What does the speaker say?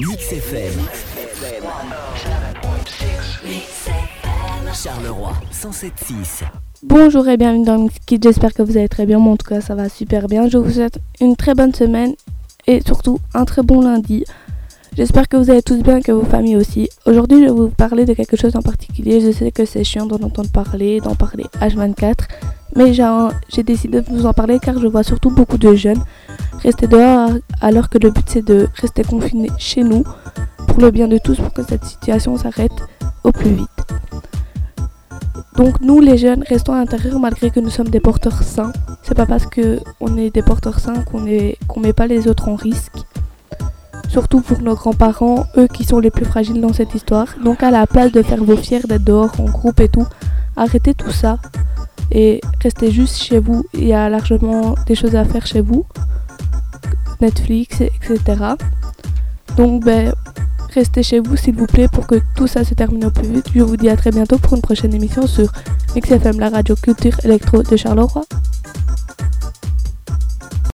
Mix FM. Charleroi 107.6. Bonjour et bienvenue dans Mix Kids, j'espère que vous allez très bien, moi en tout cas ça va super bien. Je vous souhaite une très bonne semaine et surtout un très bon lundi. J'espère que vous allez tous bien que vos familles aussi. Aujourd'hui je vais vous parler de quelque chose en particulier, je sais que c'est chiant d'en entendre parler, d'en parler H24, mais j'ai décidé de vous en parler car je vois surtout beaucoup de jeunes rester dehors alors que le but c'est de rester confinés chez nous pour le bien de tous pour que cette situation s'arrête au plus vite. Donc nous les jeunes restons à l'intérieur malgré que nous sommes des porteurs sains. C'est pas parce que on est des porteurs sains qu'on qu'on met pas les autres en risque. Surtout pour nos grands-parents, eux qui sont les plus fragiles dans cette histoire. Donc à la place de faire vos fiers d'être dehors en groupe et tout, arrêtez tout ça et restez juste chez vous. Il y a largement des choses à faire chez vous. Netflix, etc. Donc ben Restez chez vous s'il vous plaît pour que tout ça se termine au plus vite. Je vous dis à très bientôt pour une prochaine émission sur XFM, la radio culture électro de Charleroi.